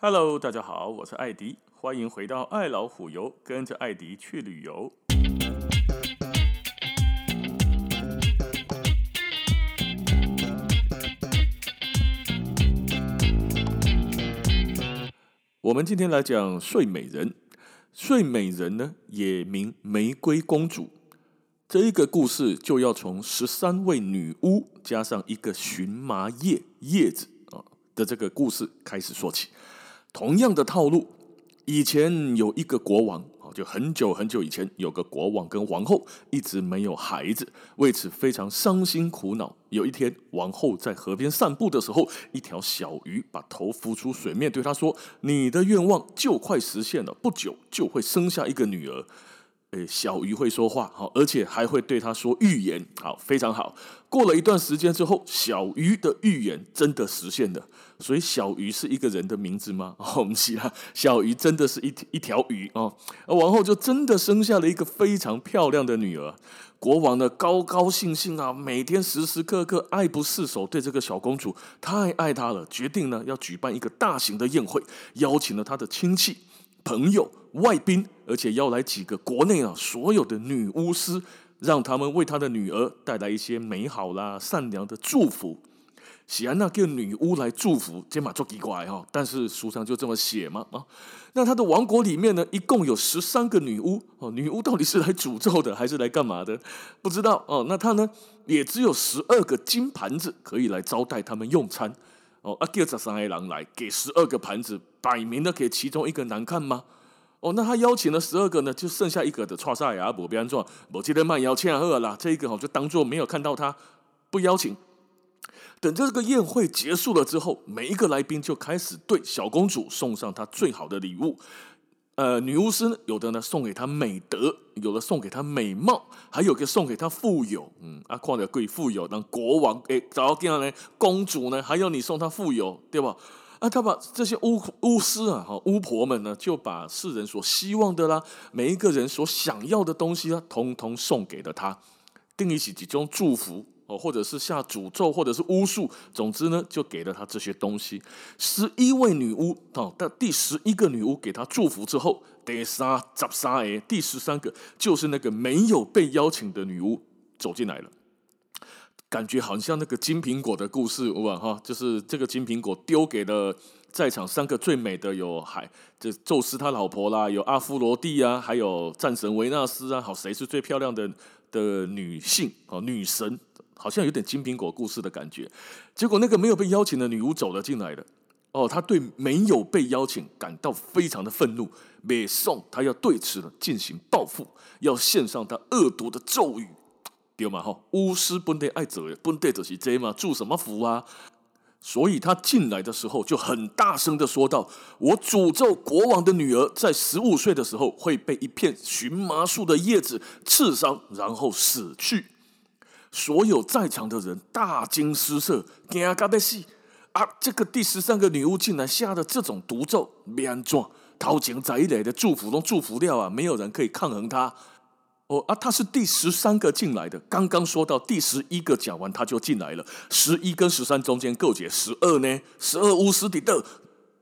Hello，大家好，我是艾迪，欢迎回到爱老虎游，跟着艾迪去旅游。我们今天来讲睡美人。睡美人呢，也名玫瑰公主。这一个故事就要从十三位女巫加上一个荨麻叶叶子啊的这个故事开始说起。同样的套路，以前有一个国王啊，就很久很久以前，有个国王跟王后一直没有孩子，为此非常伤心苦恼。有一天，王后在河边散步的时候，一条小鱼把头浮出水面，对她说：“你的愿望就快实现了，不久就会生下一个女儿。”诶，小鱼会说话，好，而且还会对他说预言，好，非常好。过了一段时间之后，小鱼的预言真的实现了。所以，小鱼是一个人的名字吗？哦，不是啊，小鱼真的是一一条鱼哦。而王后就真的生下了一个非常漂亮的女儿。国王呢，高高兴兴啊，每天时时刻刻爱不释手，对这个小公主太爱她了，决定呢要举办一个大型的宴会，邀请了他的亲戚。朋友、外宾，而且要来几个国内啊所有的女巫师，让他们为他的女儿带来一些美好啦、善良的祝福。喜安娜给女巫来祝福，这嘛做奇怪哈，但是书上就这么写嘛啊。那他的王国里面呢，一共有十三个女巫哦，女巫到底是来诅咒的还是来干嘛的？不知道哦。那他呢，也只有十二个金盘子可以来招待他们用餐。哦，啊，叫十三个人来，给十二个盘子，摆明了给其中一个难看吗？哦，那他邀请了十二个呢，就剩下一个的错赛呀，不别安装，我今天慢邀请二啦，这一个哦就当做没有看到他，不邀请。等这个宴会结束了之后，每一个来宾就开始对小公主送上她最好的礼物。呃，女巫师有的呢送给她美德，有的送给她美貌，还有个送给她富有。嗯，啊，况且贵富有，让国王诶，找到这样呢，公主呢，还要你送她富有，对吧？啊，他把这些巫巫师啊，哈，巫婆们呢，就把世人所希望的啦，每一个人所想要的东西啊，通通送给了他，定义起几种祝福。哦，或者是下诅咒，或者是巫术，总之呢，就给了他这些东西。十一位女巫哦，但第十一个女巫给他祝福之后，第三十三个，第十三个就是那个没有被邀请的女巫走进来了，感觉好像那个金苹果的故事哇哈，就是这个金苹果丢给了在场三个最美的有海，这宙斯他老婆啦，有阿芙罗蒂啊，还有战神维纳斯啊，好，谁是最漂亮的的女性哦，女神？好像有点金苹果故事的感觉，结果那个没有被邀请的女巫走了进来了。哦，她对没有被邀请感到非常的愤怒，马上她要对此呢进行报复，要献上她恶毒的咒语，对嘛吼，巫师本得爱走，本得就是这嘛，祝什么福啊？所以他进来的时候就很大声的说道：“我诅咒国王的女儿在十五岁的时候会被一片荨麻树的叶子刺伤，然后死去。”所有在场的人大惊失色，惊到要死啊！这个第十三个女巫竟然下了这种毒咒，没安怎？头前在一来的祝福都祝福掉啊，没有人可以抗衡他。哦啊，他是第十三个进来的，刚刚说到第十一个讲完他就进来了，十一跟十三中间够解十二呢？十二巫师的的。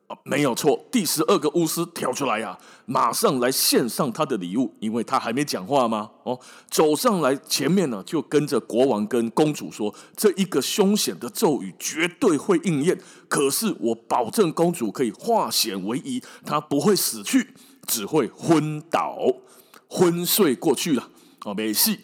啊，没有错，第十二个巫师跳出来呀，马上来献上他的礼物，因为他还没讲话吗？哦，走上来前面呢，就跟着国王跟公主说，这一个凶险的咒语绝对会应验，可是我保证公主可以化险为夷，她不会死去，只会昏倒、昏睡过去了。哦，没戏。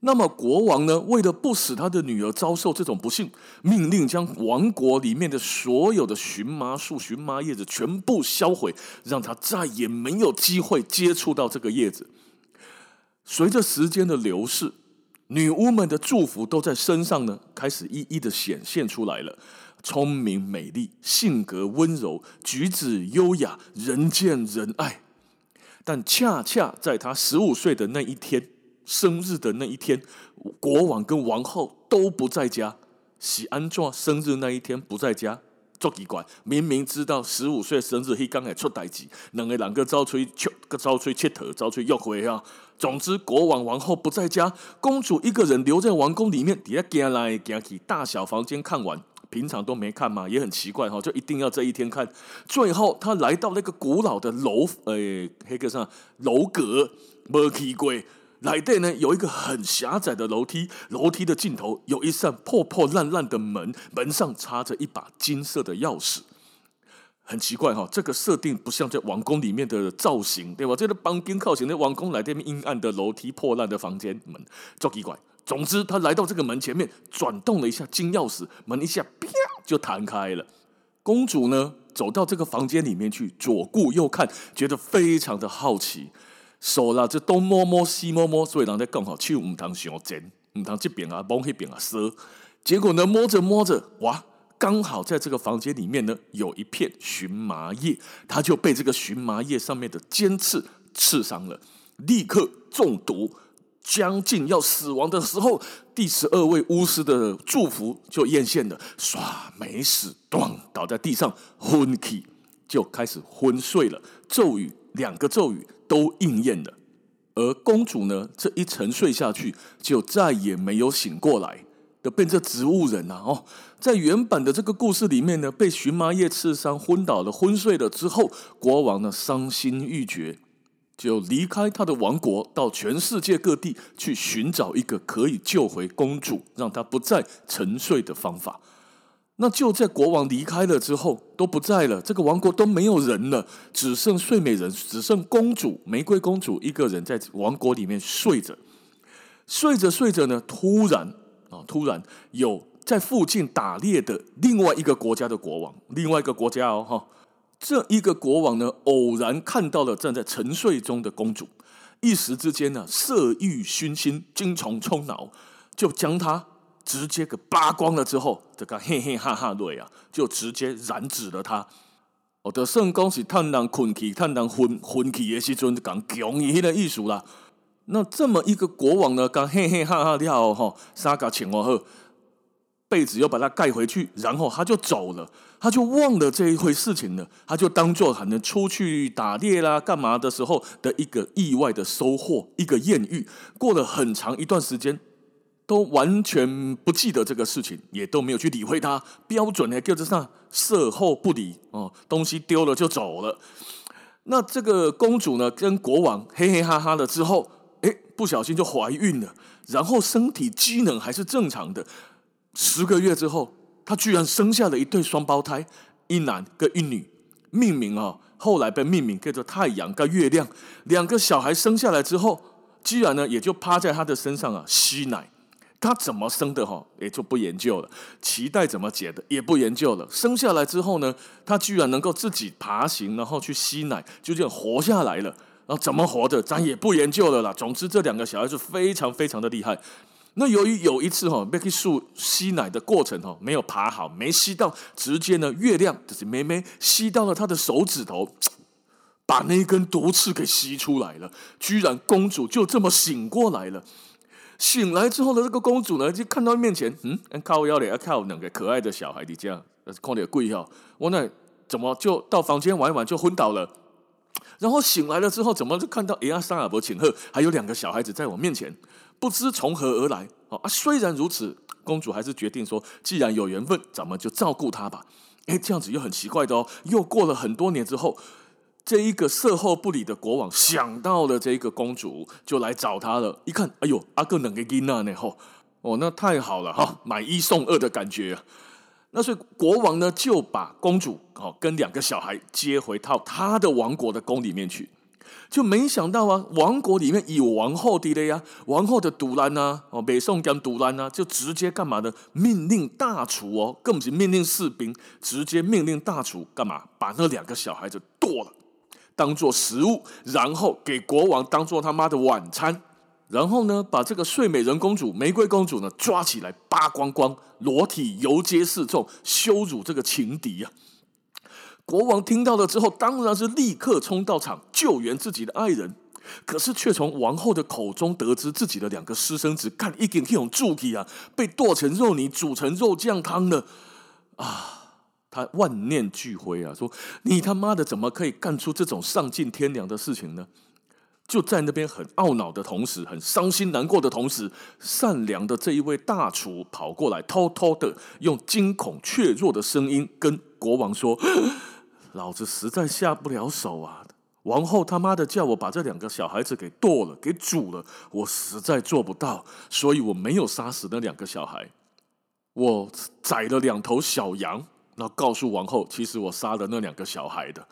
那么国王呢，为了不使他的女儿遭受这种不幸，命令将王国里面的所有的荨麻树、荨麻叶子全部销毁，让他再也没有机会接触到这个叶子。随着时间的流逝，女巫们的祝福都在身上呢，开始一一的显现出来了：聪明、美丽、性格温柔、举止优雅、人见人爱。但恰恰在她十五岁的那一天。生日的那一天，国王跟王后都不在家。喜安怎生日那一天不在家，做奇怪。明明知道十五岁生日，他刚才出代志，两个两个遭吹秋，个遭吹切头，遭吹约会啊。总之，国王王后不在家，公主一个人留在王宫里面，底下行来行去，大小房间看完，平常都没看嘛，也很奇怪哈，就一定要这一天看。最后他来到那个古老的楼，诶，黑个上楼阁，没去过。来电呢，有一个很狭窄的楼梯，楼梯的尽头有一扇破破烂烂的门，门上插着一把金色的钥匙。很奇怪哈，这个设定不像在王宫里面的造型，对吧？这个帮边靠前的王宫来这边阴暗的楼梯、破烂的房间门，超奇怪。总之，他来到这个门前面，转动了一下金钥匙，门一下啪就弹开了。公主呢，走到这个房间里面去，左顾右看，觉得非常的好奇。手啦，就东摸摸西摸摸，所以人在更好，手唔通上尖，唔通这边啊，摸那边啊，蛇。结果呢，摸着摸着，哇，刚好在这个房间里面呢，有一片荨麻叶，他就被这个荨麻叶上面的尖刺刺伤了，立刻中毒，将近要死亡的时候，第十二位巫师的祝福就验现了，唰，没死，咚，倒在地上昏去，就开始昏睡了，咒语。两个咒语都应验了，而公主呢，这一沉睡下去，就再也没有醒过来的，变成植物人呐、啊！哦，在原本的这个故事里面呢，被荨麻叶刺伤，昏倒了，昏睡了之后，国王呢伤心欲绝，就离开他的王国，到全世界各地去寻找一个可以救回公主，让她不再沉睡的方法。那就在国王离开了之后，都不在了，这个王国都没有人了，只剩睡美人，只剩公主玫瑰公主一个人在王国里面睡着。睡着睡着呢，突然啊，突然有在附近打猎的另外一个国家的国王，另外一个国家哦哈，这一个国王呢，偶然看到了正在沉睡中的公主，一时之间呢，色欲熏心，精虫冲脑，就将她。直接给扒光了之后，这个嘿嘿哈哈对啊，就直接染指了她。我的圣公是探囊困起，探囊昏昏起也是尊讲强一的艺术啦。那这么一个国王呢，刚嘿嘿哈哈掉哈，沙嘎请我喝，被子又把它盖回去，然后他就走了，他就忘了这一回事情了，他就当做可能出去打猎啦、干嘛的时候的一个意外的收获，一个艳遇。过了很长一段时间。都完全不记得这个事情，也都没有去理会他。标准的叫做啥？事后不理哦，东西丢了就走了。那这个公主呢，跟国王嘿嘿哈哈了之后，哎，不小心就怀孕了，然后身体机能还是正常的。十个月之后，他居然生下了一对双胞胎，一男跟一女，命名啊，后来被命名叫做太阳跟月亮。两个小孩生下来之后，居然呢，也就趴在他的身上啊，吸奶。他怎么生的哈，也就不研究了；脐带怎么解的也不研究了。生下来之后呢，他居然能够自己爬行，然后去吸奶，就这样活下来了。然后怎么活的，咱也不研究了啦。总之，这两个小孩是非常非常的厉害。那由于有一次哈，Becky 树吸奶的过程哈，没有爬好，没吸到，直接呢，月亮就是妹妹吸到了他的手指头，把那根毒刺给吸出来了。居然公主就这么醒过来了。醒来之后的这个公主呢，就看到面前，嗯，靠腰里要靠两个可爱的小孩你这样，看点贵哈，我那怎么就到房间玩一玩就昏倒了？然后醒来了之后，怎么就看到哎呀，桑尔伯请客，还有两个小孩子在我面前，不知从何而来。啊，虽然如此，公主还是决定说，既然有缘分，咱们就照顾他吧。哎，这样子又很奇怪的哦。又过了很多年之后。这一个色后不理的国王想到了这一个公主，就来找他了。一看，哎呦，阿哥能给金娜呢？吼，哦，那太好了哈，买一送二的感觉。那所以国王呢，就把公主哦跟两个小孩接回到他的王国的宫里面去。就没想到啊，王国里面有王后的了呀，王后的独兰呐，哦，北宋讲独兰呐，就直接干嘛呢？命令大厨哦，更不是命令士兵，直接命令大厨干嘛？把那两个小孩子剁了。当做食物，然后给国王当做他妈的晚餐，然后呢，把这个睡美人公主、玫瑰公主呢抓起来扒光光，裸体游街示众，羞辱这个情敌、啊！国王听到了之后，当然是立刻冲到场救援自己的爱人，可是却从王后的口中得知自己的两个私生子干一点这种助体啊，被剁成肉泥，煮成肉酱汤了啊！他万念俱灰啊，说：“你他妈的怎么可以干出这种丧尽天良的事情呢？”就在那边很懊恼的同时，很伤心难过的同时，善良的这一位大厨跑过来，偷偷的用惊恐怯弱的声音跟国王说：“ 老子实在下不了手啊！王后他妈的叫我把这两个小孩子给剁了，给煮了，我实在做不到，所以我没有杀死那两个小孩。我宰了两头小羊，然后告诉王后，其实我杀了那两个小孩的。”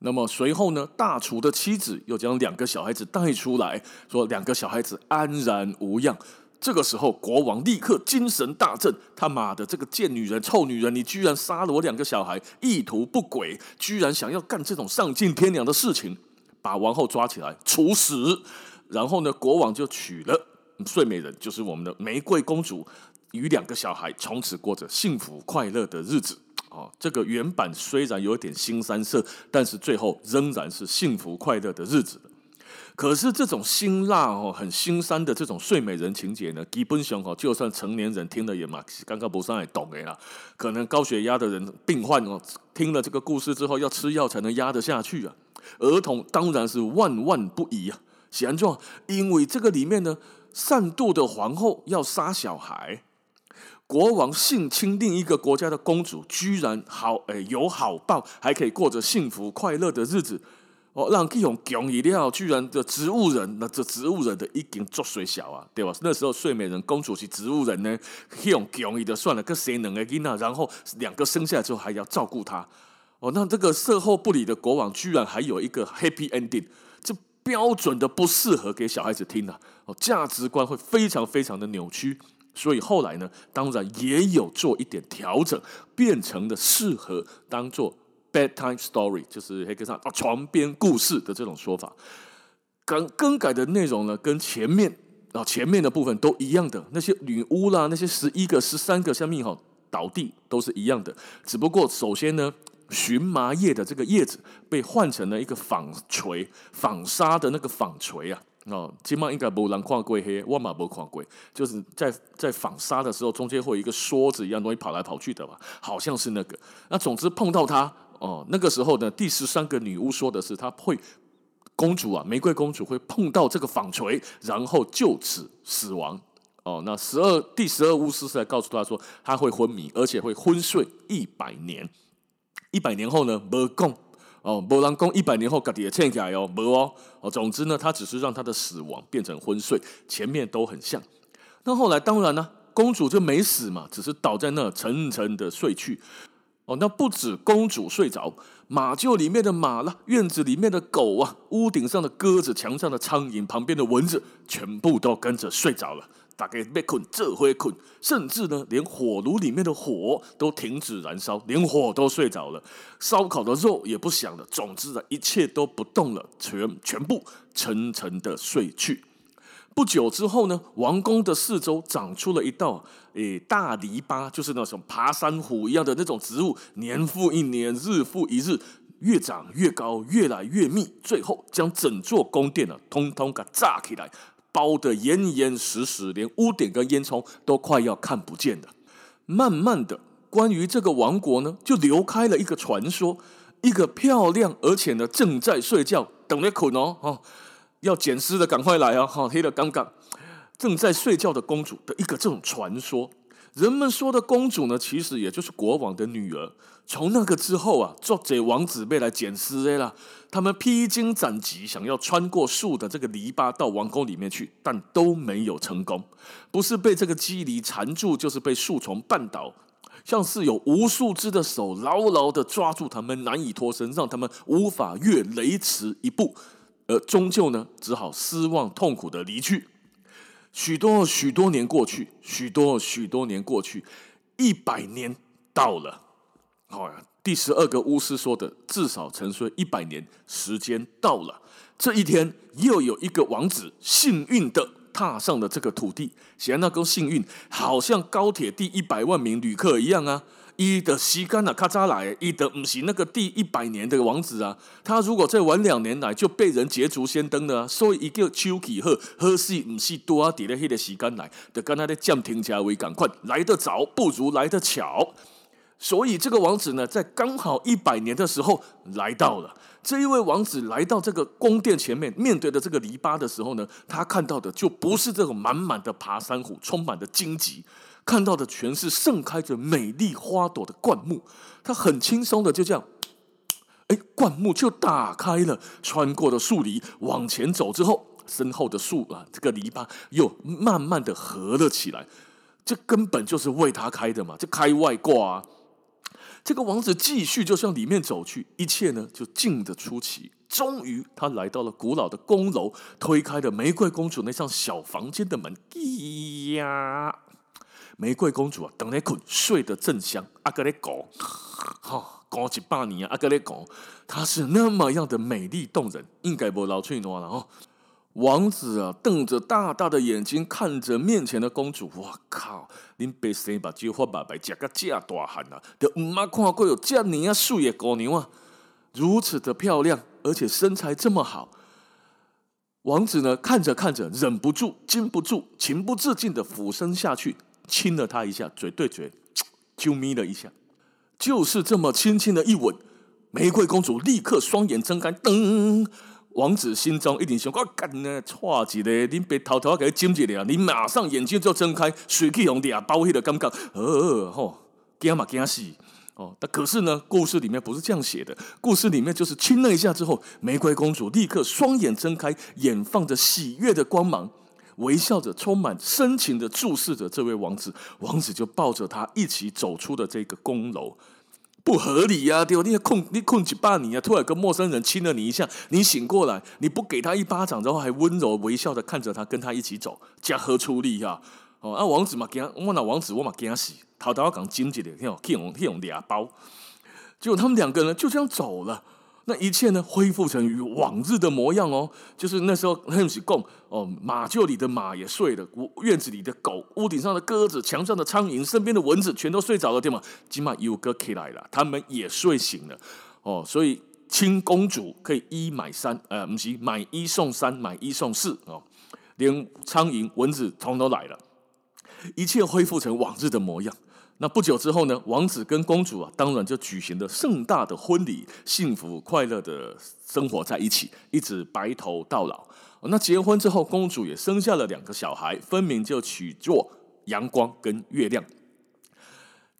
那么随后呢，大厨的妻子又将两个小孩子带出来，说两个小孩子安然无恙。这个时候，国王立刻精神大振，他妈的这个贱女人、臭女人，你居然杀了我两个小孩，意图不轨，居然想要干这种丧尽天良的事情，把王后抓起来处死。然后呢，国王就娶了睡美人，就是我们的玫瑰公主，与两个小孩从此过着幸福快乐的日子。哦，这个原版虽然有点腥膻色，但是最后仍然是幸福快乐的日子。可是这种辛辣哦，很腥膻的这种睡美人情节呢，基本上哦，就算成年人听了也嘛，刚刚不上也懂的啦。可能高血压的人、病患哦，听了这个故事之后，要吃药才能压得下去啊。儿童当然是万万不宜啊。显然，因为这个里面呢，善妒的皇后要杀小孩。国王性侵另一个国家的公主，居然好诶有好报，还可以过着幸福快乐的日子。哦，让这种强一料居然的植物人，那这植物人的一经作水小啊，对吧？那时候睡美人公主是植物人呢，这种强一的算了，跟谁能个囡仔，然后两个生下来之后还要照顾他。哦，那这个售后不理的国王，居然还有一个 happy ending，这标准的不适合给小孩子听啊！哦，价值观会非常非常的扭曲。所以后来呢，当然也有做一点调整，变成了适合当做 bedtime story，就是黑格上啊床边故事的这种说法。更更改的内容呢，跟前面啊前面的部分都一样的，那些女巫啦，那些十一个、十三个像命哈倒地都是一样的，只不过首先呢，荨麻叶的这个叶子被换成了一个纺锤、纺纱的那个纺锤啊。哦，今晚应该没人看过黑，我嘛没看过，就是在在纺纱的时候，中间会有一个梭子一样东西跑来跑去的吧，好像是那个。那总之碰到它，哦，那个时候呢，第十三个女巫说的是，她会公主啊，玫瑰公主会碰到这个纺锤，然后就此死亡。哦，那十二第十二巫师是来告诉她说，她会昏迷，而且会昏睡一百年。一百年后呢，没供。哦，没人讲一百年后自己也醒起来哦，没哦。哦，总之呢，他只是让他的死亡变成昏睡，前面都很像。那后来当然呢，公主就没死嘛，只是倒在那沉沉的睡去。哦，那不止公主睡着，马厩里面的马啦，院子里面的狗啊，屋顶上的鸽子，墙上的苍蝇，旁边的蚊子，全部都跟着睡着了。大概被困，这回困，甚至呢，连火炉里面的火都停止燃烧，连火都睡着了，烧烤的肉也不响了。总之呢，一切都不动了，全全部沉沉的睡去。不久之后呢，王宫的四周长出了一道诶大篱笆，就是那种爬山虎一样的那种植物，年复一年，日复一日，越长越高，越来越密，最后将整座宫殿呢，通通给炸起来。包得严严实实，连屋顶跟烟囱都快要看不见了。慢慢的，关于这个王国呢，就流开了一个传说：一个漂亮而且呢正在睡觉，等着困哦，哦，要捡尸的赶快来啊！哈，黑的刚刚正在睡觉的公主的一个这种传说。人们说的公主呢，其实也就是国王的女儿。从那个之后啊，做这王子被来捡尸的啦。他们披荆斩棘，想要穿过树的这个篱笆到王宫里面去，但都没有成功。不是被这个蒺藜缠住，就是被树丛绊倒，像是有无数只的手牢牢的抓住他们，难以脱身，让他们无法越雷池一步。而终究呢，只好失望痛苦的离去。许多许多年过去，许多许多年过去，一百年到了。好呀，第十二个巫师说的，至少沉睡一百年，时间到了。这一天，又有一个王子幸运的踏上了这个土地。显然，那个幸运，好像高铁第一百万名旅客一样啊。伊的时间啊，咔嚓来，伊的唔是那个第一百年的王子啊。他如果再晚两年来，就被人捷足先登了啊。所以一个秋季贺贺是唔是多啊？点了黑的时间来，的跟他的降停车为赶快来得早，不如来得巧。所以这个王子呢，在刚好一百年的时候来到了。这一位王子来到这个宫殿前面，面对着这个篱笆的时候呢，他看到的就不是这种满满的爬山虎，充满的荆棘，看到的全是盛开着美丽花朵的灌木。他很轻松的就这样，哎，灌木就打开了，穿过了树篱，往前走之后，身后的树啊，这个篱笆又慢慢的合了起来。这根本就是为他开的嘛，这开外挂啊。这个王子继续就向里面走去，一切呢就静得出奇。终于，他来到了古老的宫楼，推开了玫瑰公主那扇小房间的门。咿呀，玫瑰公主啊，等来困，睡得正香。阿格雷狗，哈，高级八年啊，阿格雷狗，她是那么样的美丽动人，应该不老翠诺了哦。王子啊，瞪着大大的眼睛看着面前的公主，哇靠！恁白生把菊花白白夹个这大汉啊，都唔捌看过有这样啊水的姑娘啊，如此的漂亮，而且身材这么好。王子呢，看着看着，忍不住、禁不住、情不自禁的俯身下去，亲了她一下，嘴对嘴，啾咪了一下，就是这么轻轻的一吻，玫瑰公主立刻双眼睁开，噔。王子心中一定想：我干呢，错一个，你别偷偷给他จิ้一下，你马上眼睛就睁开，水气用俩包起的感觉，呃吼，惊嘛惊死哦！但可是呢，故事里面不是这样写的，故事里面就是亲了一下之后，玫瑰公主立刻双眼睁开，眼放着喜悦的光芒，微笑着，充满深情的注视着这位王子。王子就抱着他一起走出了这个宫楼。不合理呀、啊，对吧？你困，你困几半年啊，突然跟陌生人亲了你一下，你醒过来，你不给他一巴掌，然后还温柔微笑的看着他，跟他一起走，家何出力呀？哦，啊，王子嘛，给他，我那王子我嘛给他洗，头头刚经济的，听我听我听我俩包，结果他们两个人就这样走了。那一切呢，恢复成与往日的模样哦，就是那时候很喜共哦，马厩里的马也睡了，屋院子里的狗，屋顶上的鸽子，墙上的苍蝇，身边的蚊子全都睡着了，对吗？起码有个起来了，他们也睡醒了。哦，所以亲公主可以一买三，呃，不是买一送三，买一送四哦，连苍蝇、蚊子通都来了，一切恢复成往日的模样。那不久之后呢，王子跟公主啊，当然就举行了盛大的婚礼，幸福快乐的生活在一起，一直白头到老。那结婚之后，公主也生下了两个小孩，分明就取作阳光跟月亮。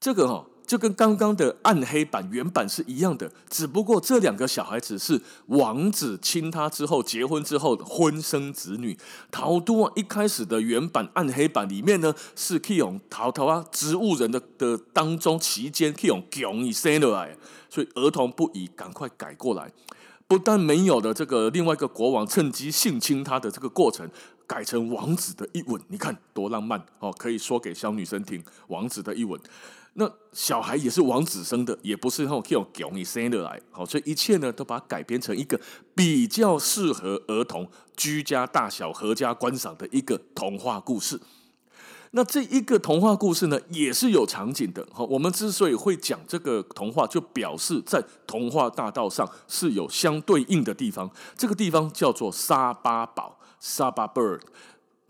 这个哈、哦。就跟刚刚的暗黑版原版是一样的，只不过这两个小孩子是王子亲她之后结婚之后的婚生子女。桃都啊，一开始的原版暗黑版里面呢，是可以用桃桃啊植物人的的当中期间可以用强一生的来，所以儿童不宜赶快改过来。不但没有的这个另外一个国王趁机性侵他的这个过程，改成王子的一吻，你看多浪漫哦！可以说给小女生听，王子的一吻。那小孩也是王子生的，也不是那种用你生的来，好，所以一切呢都把它改编成一个比较适合儿童居家大小合家观赏的一个童话故事。那这一个童话故事呢，也是有场景的。好，我们之所以会讲这个童话，就表示在童话大道上是有相对应的地方。这个地方叫做沙巴堡，Saba Bird。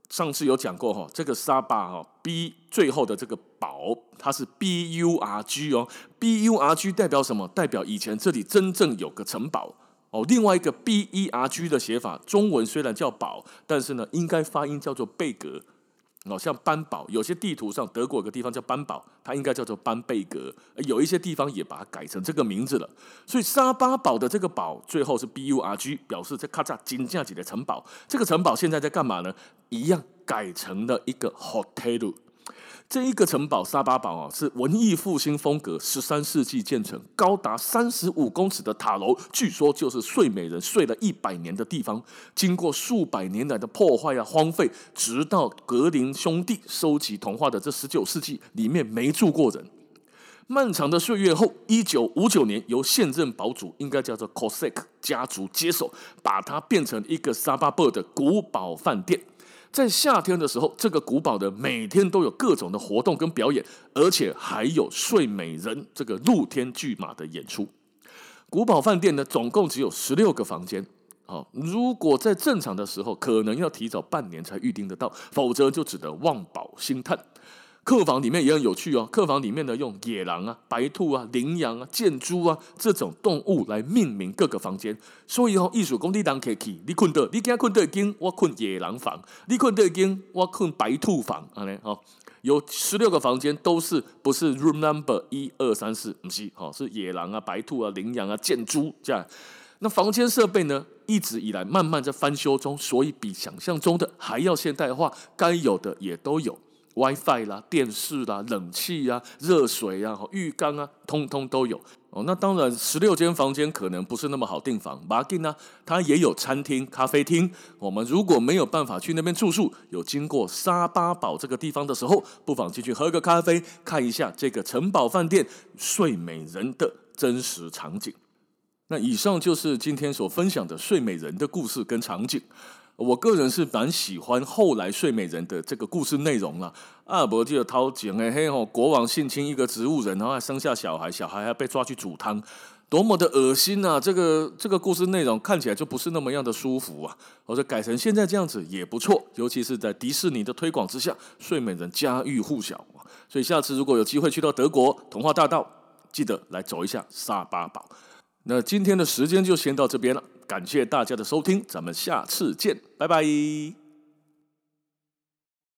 上次有讲过哈，这个 Saba 哈 B 最后的这个堡，它是 B U R G 哦，B U R G 代表什么？代表以前这里真正有个城堡哦。另外一个 B E R G 的写法，中文虽然叫堡，但是呢，应该发音叫做贝格。哦，像班堡，有些地图上德国有个地方叫班堡，它应该叫做班贝格。有一些地方也把它改成这个名字了。所以沙巴堡的这个堡最后是 B U R G，表示这咔嚓金架起的城堡。这个城堡现在在干嘛呢？一样改成了一个 hotel。这一个城堡沙巴堡啊，是文艺复兴风格，十三世纪建成，高达三十五公尺的塔楼，据说就是睡美人睡了一百年的地方。经过数百年来的破坏啊荒废，直到格林兄弟收集童话的这十九世纪，里面没住过人。漫长的岁月后，一九五九年由现任堡主，应该叫做 Cossack 家族接手，把它变成一个沙巴堡的古堡饭店。在夏天的时候，这个古堡的每天都有各种的活动跟表演，而且还有睡美人这个露天巨马的演出。古堡饭店呢，总共只有十六个房间。好，如果在正常的时候，可能要提早半年才预定得到，否则就只能望堡兴叹。客房里面也很有趣哦，客房里面呢用野狼啊、白兔啊、羚羊啊、箭猪啊这种动物来命名各个房间，所以哦，艺术工地当可以，你困得，你今困对间，我困野狼房；你困对间，我困白兔房。啊嘞，哦，有十六个房间都是不是 room number 一二三四，不是，哦，是野狼啊、白兔啊、羚羊啊、箭猪这样。那房间设备呢，一直以来慢慢在翻修中，所以比想象中的还要现代化，该有的也都有，WiFi 啦、电视啦、冷气啊、热水啊、浴缸啊，通通都有。哦，那当然，十六间房间可能不是那么好订房。马吉呢，它也有餐厅、咖啡厅。我们如果没有办法去那边住宿，有经过沙巴堡这个地方的时候，不妨进去喝个咖啡，看一下这个城堡饭店睡美人的真实场景。那以上就是今天所分享的睡美人的故事跟场景。我个人是蛮喜欢后来睡美人的这个故事内容了。阿尔伯记得掏井哎嘿吼，国王性侵一个植物人，然后还生下小孩，小孩还被抓去煮汤，多么的恶心啊！这个这个故事内容看起来就不是那么样的舒服啊。我说改成现在这样子也不错，尤其是在迪士尼的推广之下，睡美人家喻户晓啊。所以下次如果有机会去到德国童话大道，记得来走一下沙巴堡。那今天的时间就先到这边了，感谢大家的收听，咱们下次见，拜拜。